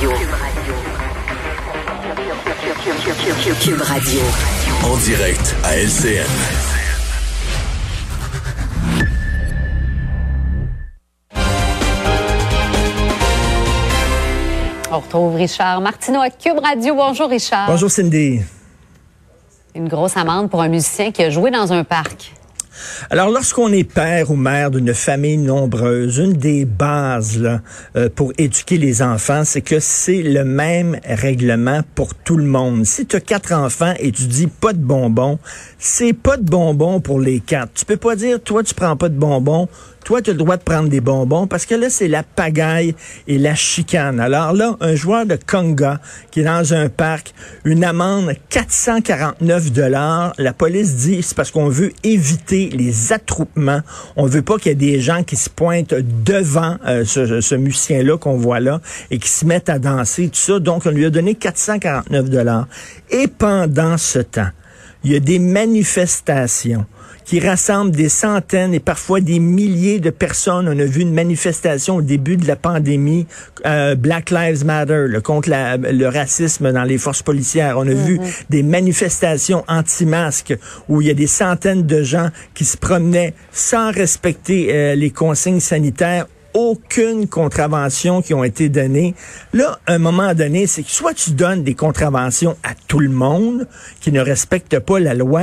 Radio. Cube Radio. En direct à LCN. On retrouve Richard Martineau à Cube Radio. Bonjour Richard. Bonjour Cindy. Une grosse amende pour un musicien qui a joué dans un parc. Alors, lorsqu'on est père ou mère d'une famille nombreuse, une des bases euh, pour éduquer les enfants, c'est que c'est le même règlement pour tout le monde. Si tu as quatre enfants et tu dis pas de bonbons, c'est pas de bonbons pour les quatre. Tu peux pas dire, toi, tu prends pas de bonbons, toi, tu as le droit de prendre des bonbons parce que là, c'est la pagaille et la chicane. Alors là, un joueur de Conga qui est dans un parc, une amende 449 dollars. La police dit c'est parce qu'on veut éviter les attroupements. On veut pas qu'il y ait des gens qui se pointent devant euh, ce, ce musicien-là qu'on voit là et qui se mettent à danser, tout ça. Donc, on lui a donné 449 dollars. Et pendant ce temps, il y a des manifestations qui rassemblent des centaines et parfois des milliers de personnes. On a vu une manifestation au début de la pandémie, euh, Black Lives Matter, contre la, le racisme dans les forces policières. On a vu des manifestations anti-masques où il y a des centaines de gens qui se promenaient sans respecter euh, les consignes sanitaires aucune contravention qui ont été données. Là, à un moment donné, c'est que soit tu donnes des contraventions à tout le monde qui ne respecte pas la loi,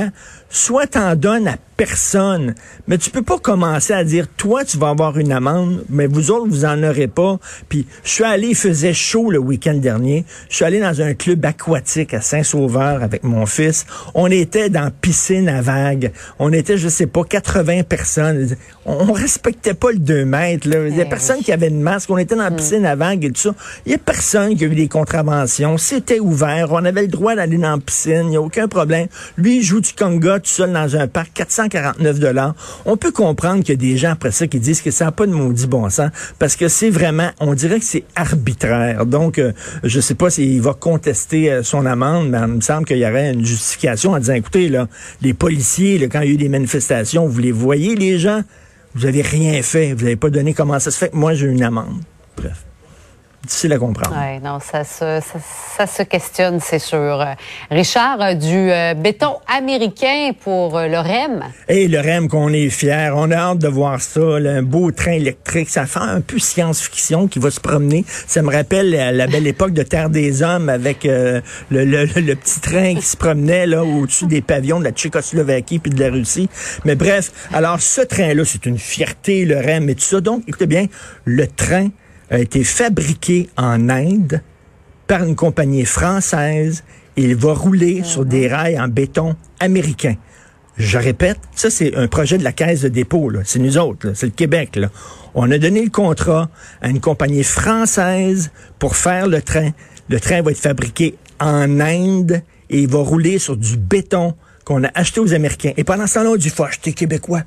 soit tu en donnes à personne. Mais tu peux pas commencer à dire, toi, tu vas avoir une amende, mais vous autres, vous en aurez pas. Puis, je suis allé, il faisait chaud le week-end dernier. Je suis allé dans un club aquatique à Saint-Sauveur avec mon fils. On était dans piscine à vagues. On était, je sais pas, 80 personnes. On, respectait pas le 2 mètres. Là. Il y a personne qui avait de masque. On était dans la piscine à vagues et tout ça. Il y a personne qui a eu des contraventions. C'était ouvert. On avait le droit d'aller dans la piscine. Il n'y a aucun problème. Lui, il joue du conga tout seul dans un parc. 400 49 dollars. On peut comprendre qu'il y a des gens après ça qui disent que ça n'a pas de maudit bon sens parce que c'est vraiment, on dirait que c'est arbitraire. Donc, euh, je sais pas s'il va contester euh, son amende, mais il me semble qu'il y aurait une justification en disant, écoutez, là, les policiers, quand il y a eu des manifestations, vous les voyez, les gens, vous avez rien fait, vous n'avez pas donné comment ça se fait moi j'ai une amende. Bref difficile à comprendre. Oui, non, ça se, ça, se questionne, c'est sûr. Richard, euh, du euh, béton américain pour euh, le REM. Et le REM qu'on est fier, on a hâte de voir ça, un beau train électrique, ça fait un peu science-fiction qui va se promener. Ça me rappelle la, belle époque de Terre des Hommes avec le, le, petit train qui se promenait là au-dessus des pavillons de la Tchécoslovaquie puis de la Russie. Mais bref, alors ce train-là, c'est une fierté, le REM et tout ça. Donc, écoutez bien, le train a été fabriqué en Inde par une compagnie française et il va rouler sur des rails en béton américain. Je répète, ça c'est un projet de la Caisse de dépôt, c'est nous autres, c'est le Québec. Là. On a donné le contrat à une compagnie française pour faire le train. Le train va être fabriqué en Inde et il va rouler sur du béton qu'on a acheté aux Américains. Et pendant ce temps-là, on dit, faut acheter québécois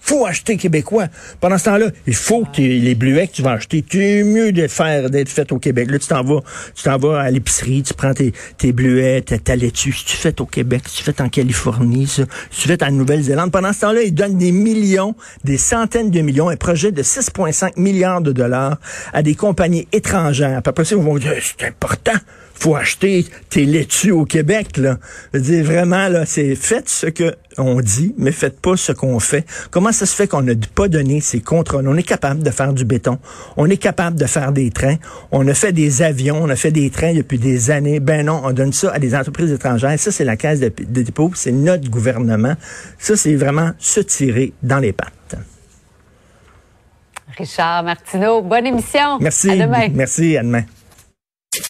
faut acheter québécois. Pendant ce temps-là, il faut que les bleuets que tu vas acheter, es mieux de faire d'être fait au Québec. Là, tu t'en vas, tu t'en vas à l'épicerie, tu prends tes, tes bleuets, ta, laitue, si tu fais au Québec, si tu fais en Californie, si tu fais en Nouvelle-Zélande. Pendant ce temps-là, ils donnent des millions, des centaines de millions, un projet de 6,5 milliards de dollars à des compagnies étrangères. Après ça, ils vont dire, c'est important faut acheter tes laitues au Québec, là. Je veux dire, vraiment, là, c'est faites ce que on dit, mais faites pas ce qu'on fait. Comment ça se fait qu'on n'a pas donné ces contrôles? On est capable de faire du béton. On est capable de faire des trains. On a fait des avions. On a fait des trains depuis des années. Ben non, on donne ça à des entreprises étrangères. Ça, c'est la caisse de, dépôt. C'est notre gouvernement. Ça, c'est vraiment se tirer dans les pattes. Richard Martineau, bonne émission. Merci. À demain. Merci. À demain.